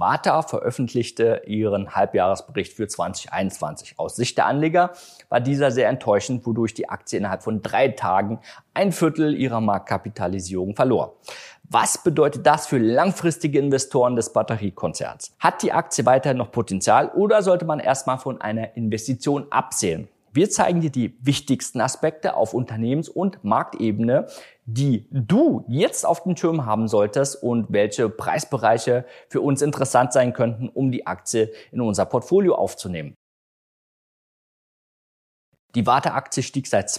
Warta veröffentlichte ihren Halbjahresbericht für 2021. Aus Sicht der Anleger war dieser sehr enttäuschend, wodurch die Aktie innerhalb von drei Tagen ein Viertel ihrer Marktkapitalisierung verlor. Was bedeutet das für langfristige Investoren des Batteriekonzerns? Hat die Aktie weiterhin noch Potenzial oder sollte man erstmal von einer Investition absehen? Wir zeigen dir die wichtigsten Aspekte auf Unternehmens- und Marktebene, die du jetzt auf dem Schirm haben solltest und welche Preisbereiche für uns interessant sein könnten, um die Aktie in unser Portfolio aufzunehmen. Die Warteaktie stieg seit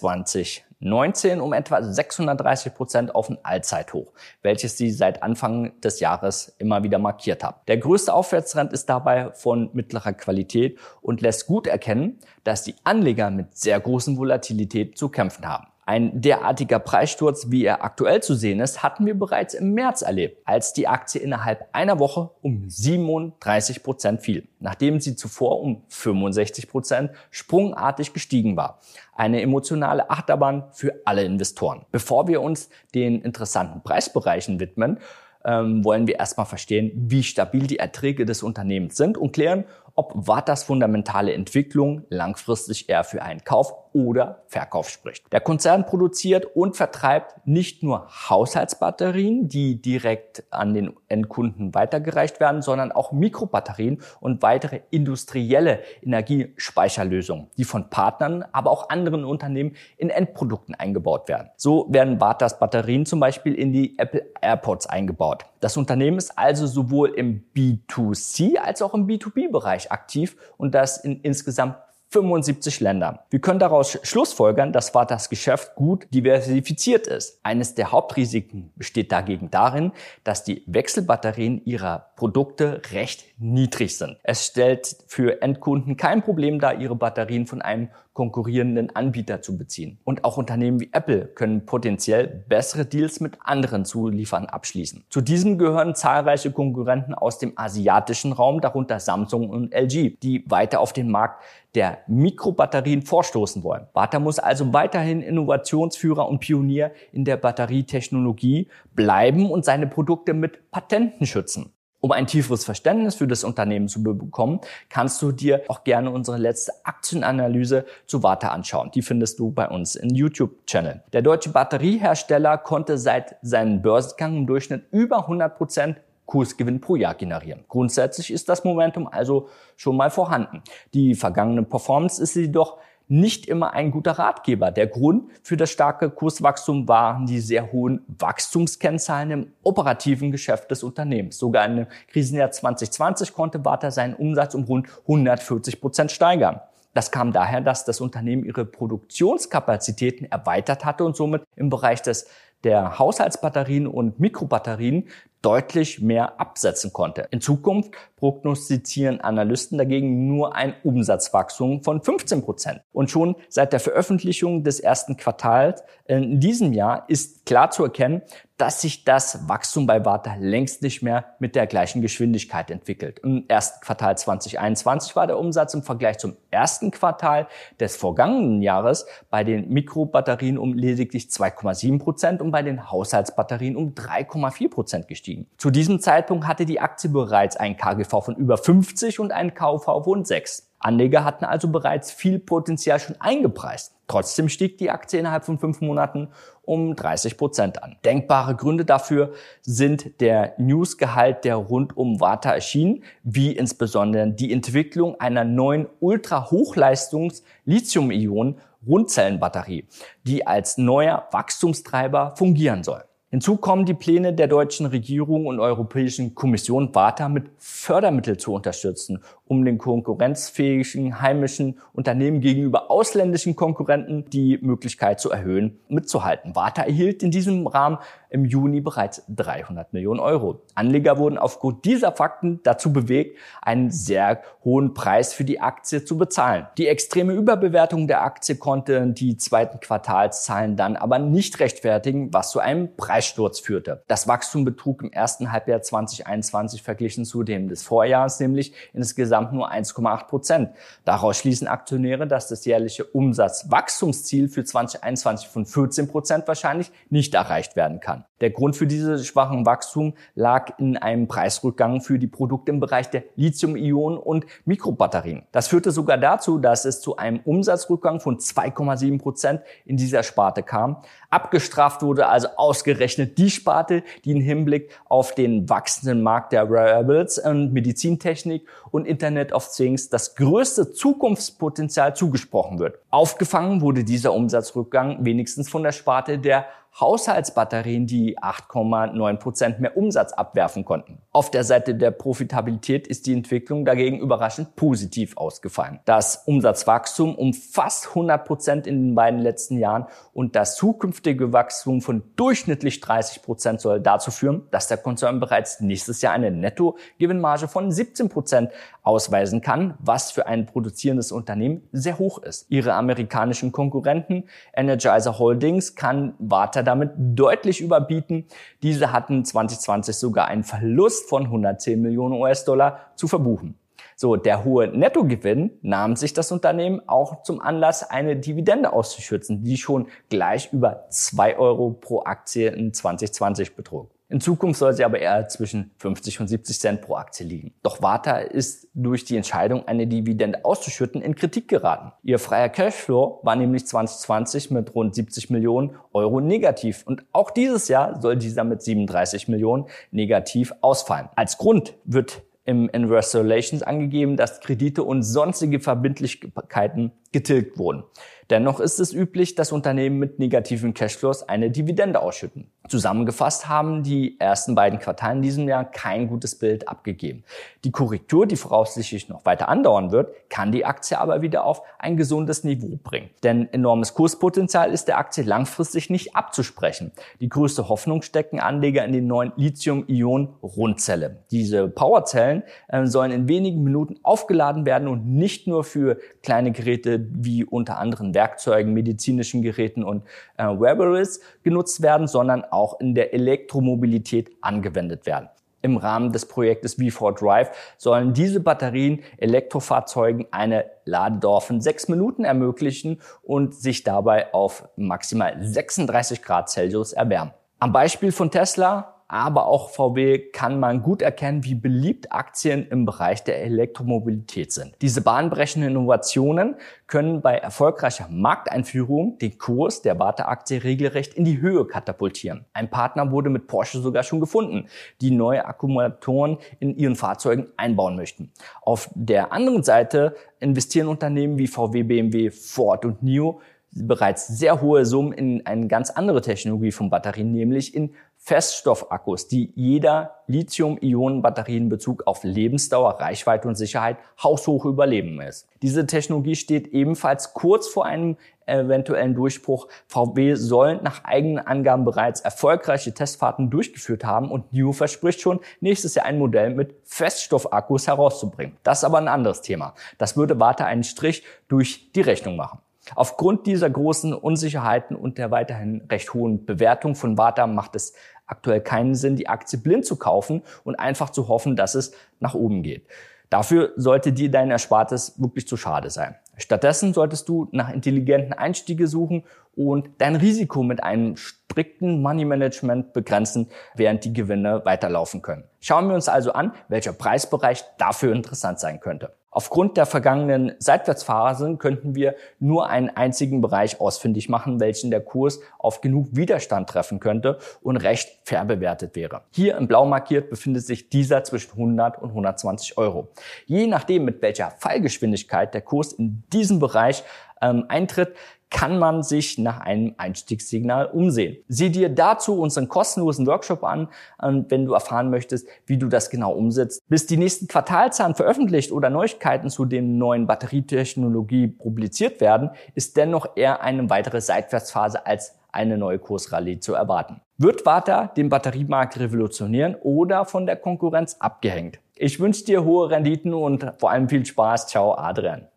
2019 um etwa 630 Prozent auf ein Allzeithoch, welches sie seit Anfang des Jahres immer wieder markiert hat. Der größte Aufwärtstrend ist dabei von mittlerer Qualität und lässt gut erkennen, dass die Anleger mit sehr großen Volatilität zu kämpfen haben. Ein derartiger Preissturz, wie er aktuell zu sehen ist, hatten wir bereits im März erlebt, als die Aktie innerhalb einer Woche um 37 Prozent fiel, nachdem sie zuvor um 65 Prozent sprungartig gestiegen war. Eine emotionale Achterbahn für alle Investoren. Bevor wir uns den interessanten Preisbereichen widmen, ähm, wollen wir erstmal verstehen, wie stabil die Erträge des Unternehmens sind und klären, ob Vatas fundamentale Entwicklung langfristig eher für einen Kauf oder Verkauf spricht. Der Konzern produziert und vertreibt nicht nur Haushaltsbatterien, die direkt an den Endkunden weitergereicht werden, sondern auch Mikrobatterien und weitere industrielle Energiespeicherlösungen, die von Partnern, aber auch anderen Unternehmen in Endprodukten eingebaut werden. So werden Vatas Batterien zum Beispiel in die Apple AirPods eingebaut. Das Unternehmen ist also sowohl im B2C als auch im B2B-Bereich aktiv und das in insgesamt 75 Ländern. Wir können daraus schlussfolgern, dass das Geschäft gut diversifiziert ist. Eines der Hauptrisiken besteht dagegen darin, dass die Wechselbatterien ihrer Produkte recht niedrig sind. Es stellt für Endkunden kein Problem dar, ihre Batterien von einem konkurrierenden Anbieter zu beziehen. Und auch Unternehmen wie Apple können potenziell bessere Deals mit anderen Zulieferern abschließen. Zu diesem gehören zahlreiche Konkurrenten aus dem asiatischen Raum, darunter Samsung und LG, die weiter auf den Markt der Mikrobatterien vorstoßen wollen. Bata muss also weiterhin Innovationsführer und Pionier in der Batterietechnologie bleiben und seine Produkte mit Patenten schützen. Um ein tieferes Verständnis für das Unternehmen zu bekommen, kannst du dir auch gerne unsere letzte Aktienanalyse zu Warte anschauen. Die findest du bei uns im YouTube-Channel. Der deutsche Batteriehersteller konnte seit seinem Börsengang im Durchschnitt über 100 Prozent Kursgewinn pro Jahr generieren. Grundsätzlich ist das Momentum also schon mal vorhanden. Die vergangene Performance ist jedoch nicht immer ein guter Ratgeber. Der Grund für das starke Kurswachstum waren die sehr hohen Wachstumskennzahlen im operativen Geschäft des Unternehmens. Sogar im Krisenjahr 2020 konnte Warta seinen Umsatz um rund 140 Prozent steigern. Das kam daher, dass das Unternehmen ihre Produktionskapazitäten erweitert hatte und somit im Bereich des der Haushaltsbatterien und Mikrobatterien deutlich mehr absetzen konnte. In Zukunft prognostizieren Analysten dagegen nur ein Umsatzwachstum von 15 Prozent. Und schon seit der Veröffentlichung des ersten Quartals in diesem Jahr ist klar zu erkennen, dass sich das Wachstum bei Warta längst nicht mehr mit der gleichen Geschwindigkeit entwickelt. Im ersten Quartal 2021 war der Umsatz im Vergleich zum ersten Quartal des vergangenen Jahres bei den Mikrobatterien um lediglich 2,7 Prozent und bei den Haushaltsbatterien um 3,4 Prozent gestiegen. Zu diesem Zeitpunkt hatte die Aktie bereits ein KGV von über 50 und einen KV von 6. Anleger hatten also bereits viel Potenzial schon eingepreist. Trotzdem stieg die Aktie innerhalb von fünf Monaten um 30 Prozent an. Denkbare Gründe dafür sind der Newsgehalt, der rund um Vata erschien, wie insbesondere die Entwicklung einer neuen Ultra-Hochleistungs-Lithium-Ionen-Rundzellenbatterie, die als neuer Wachstumstreiber fungieren soll. Hinzu kommen die Pläne der deutschen Regierung und Europäischen Kommission, Vata mit Fördermitteln zu unterstützen, um den konkurrenzfähigen heimischen Unternehmen gegenüber ausländischen Konkurrenten die Möglichkeit zu erhöhen, mitzuhalten. Vata erhielt in diesem Rahmen im Juni bereits 300 Millionen Euro. Anleger wurden aufgrund dieser Fakten dazu bewegt, einen sehr hohen Preis für die Aktie zu bezahlen. Die extreme Überbewertung der Aktie konnte die zweiten Quartalszahlen dann aber nicht rechtfertigen, was zu einem Preis Preissturz führte. Das Wachstum betrug im ersten Halbjahr 2021 verglichen zu dem des Vorjahres nämlich insgesamt nur 1,8 Prozent. Daraus schließen Aktionäre, dass das jährliche Umsatzwachstumsziel für 2021 von 14 Prozent wahrscheinlich nicht erreicht werden kann. Der Grund für dieses schwachen Wachstum lag in einem Preisrückgang für die Produkte im Bereich der Lithium-Ionen und Mikrobatterien. Das führte sogar dazu, dass es zu einem Umsatzrückgang von 2,7 Prozent in dieser Sparte kam. Abgestraft wurde also ausgerechnet die Sparte, die im Hinblick auf den wachsenden Markt der Wearables und Medizintechnik und Internet of Things das größte Zukunftspotenzial zugesprochen wird. Aufgefangen wurde dieser Umsatzrückgang wenigstens von der Sparte der Haushaltsbatterien, die 8,9 Prozent mehr Umsatz abwerfen konnten. Auf der Seite der Profitabilität ist die Entwicklung dagegen überraschend positiv ausgefallen. Das Umsatzwachstum um fast 100 Prozent in den beiden letzten Jahren und das zukünftige Wachstum von durchschnittlich 30 Prozent soll dazu führen, dass der Konzern bereits nächstes Jahr eine Nettogewinnmarge von 17 Prozent ausweisen kann, was für ein produzierendes Unternehmen sehr hoch ist. Ihre amerikanischen Konkurrenten Energizer Holdings kann Warta Hertha damit deutlich überbieten. Diese hatten 2020 sogar einen Verlust von 110 Millionen US-Dollar zu verbuchen. So, der hohe Nettogewinn nahm sich das Unternehmen auch zum Anlass, eine Dividende auszuschützen, die schon gleich über zwei Euro pro Aktie in 2020 betrug. In Zukunft soll sie aber eher zwischen 50 und 70 Cent pro Aktie liegen. Doch Warta ist durch die Entscheidung, eine Dividende auszuschütten, in Kritik geraten. Ihr freier Cashflow war nämlich 2020 mit rund 70 Millionen Euro negativ und auch dieses Jahr soll dieser mit 37 Millionen negativ ausfallen. Als Grund wird im Investor Relations angegeben, dass Kredite und sonstige Verbindlichkeiten getilgt wurden. Dennoch ist es üblich, dass Unternehmen mit negativen Cashflows eine Dividende ausschütten. Zusammengefasst haben die ersten beiden Quartale in diesem Jahr kein gutes Bild abgegeben. Die Korrektur, die voraussichtlich noch weiter andauern wird, kann die Aktie aber wieder auf ein gesundes Niveau bringen. Denn enormes Kurspotenzial ist der Aktie langfristig nicht abzusprechen. Die größte Hoffnung stecken Anleger in den neuen Lithium-Ionen-Rundzelle. Diese Powerzellen äh, sollen in wenigen Minuten aufgeladen werden und nicht nur für kleine Geräte wie unter anderem Werkzeugen, medizinischen Geräten und äh, Wearables genutzt werden, sondern auch in der Elektromobilität angewendet werden. Im Rahmen des Projektes V4 Drive sollen diese Batterien Elektrofahrzeugen eine Ladedauer von sechs Minuten ermöglichen und sich dabei auf maximal 36 Grad Celsius erwärmen. Am Beispiel von Tesla aber auch VW kann man gut erkennen, wie beliebt Aktien im Bereich der Elektromobilität sind. Diese bahnbrechenden Innovationen können bei erfolgreicher Markteinführung den Kurs der Warte-Aktie regelrecht in die Höhe katapultieren. Ein Partner wurde mit Porsche sogar schon gefunden, die neue Akkumulatoren in ihren Fahrzeugen einbauen möchten. Auf der anderen Seite investieren Unternehmen wie VW, BMW, Ford und NIO bereits sehr hohe Summen in eine ganz andere Technologie von Batterien, nämlich in Feststoffakkus, die jeder Lithium-Ionen-Batterie in Bezug auf Lebensdauer, Reichweite und Sicherheit haushoch überleben ist. Diese Technologie steht ebenfalls kurz vor einem eventuellen Durchbruch. VW soll nach eigenen Angaben bereits erfolgreiche Testfahrten durchgeführt haben und NIO verspricht schon, nächstes Jahr ein Modell mit Feststoffakkus herauszubringen. Das ist aber ein anderes Thema. Das würde weiter einen Strich durch die Rechnung machen. Aufgrund dieser großen Unsicherheiten und der weiterhin recht hohen Bewertung von Vata macht es aktuell keinen Sinn, die Aktie blind zu kaufen und einfach zu hoffen, dass es nach oben geht. Dafür sollte dir dein Erspartes wirklich zu schade sein. Stattdessen solltest du nach intelligenten Einstiege suchen und dein Risiko mit einem strikten Money Management begrenzen, während die Gewinne weiterlaufen können. Schauen wir uns also an, welcher Preisbereich dafür interessant sein könnte. Aufgrund der vergangenen Seitwärtsphasen könnten wir nur einen einzigen Bereich ausfindig machen, welchen der Kurs auf genug Widerstand treffen könnte und recht fair bewertet wäre. Hier im Blau markiert befindet sich dieser zwischen 100 und 120 Euro. Je nachdem, mit welcher Fallgeschwindigkeit der Kurs in diesem Bereich ähm, eintritt, kann man sich nach einem Einstiegssignal umsehen. Sieh dir dazu unseren kostenlosen Workshop an, wenn du erfahren möchtest, wie du das genau umsetzt. Bis die nächsten Quartalzahlen veröffentlicht oder Neuigkeiten zu den neuen Batterietechnologie publiziert werden, ist dennoch eher eine weitere Seitwärtsphase als eine neue Kursrallye zu erwarten. Wird Vata den Batteriemarkt revolutionieren oder von der Konkurrenz abgehängt? Ich wünsche dir hohe Renditen und vor allem viel Spaß. Ciao, Adrian.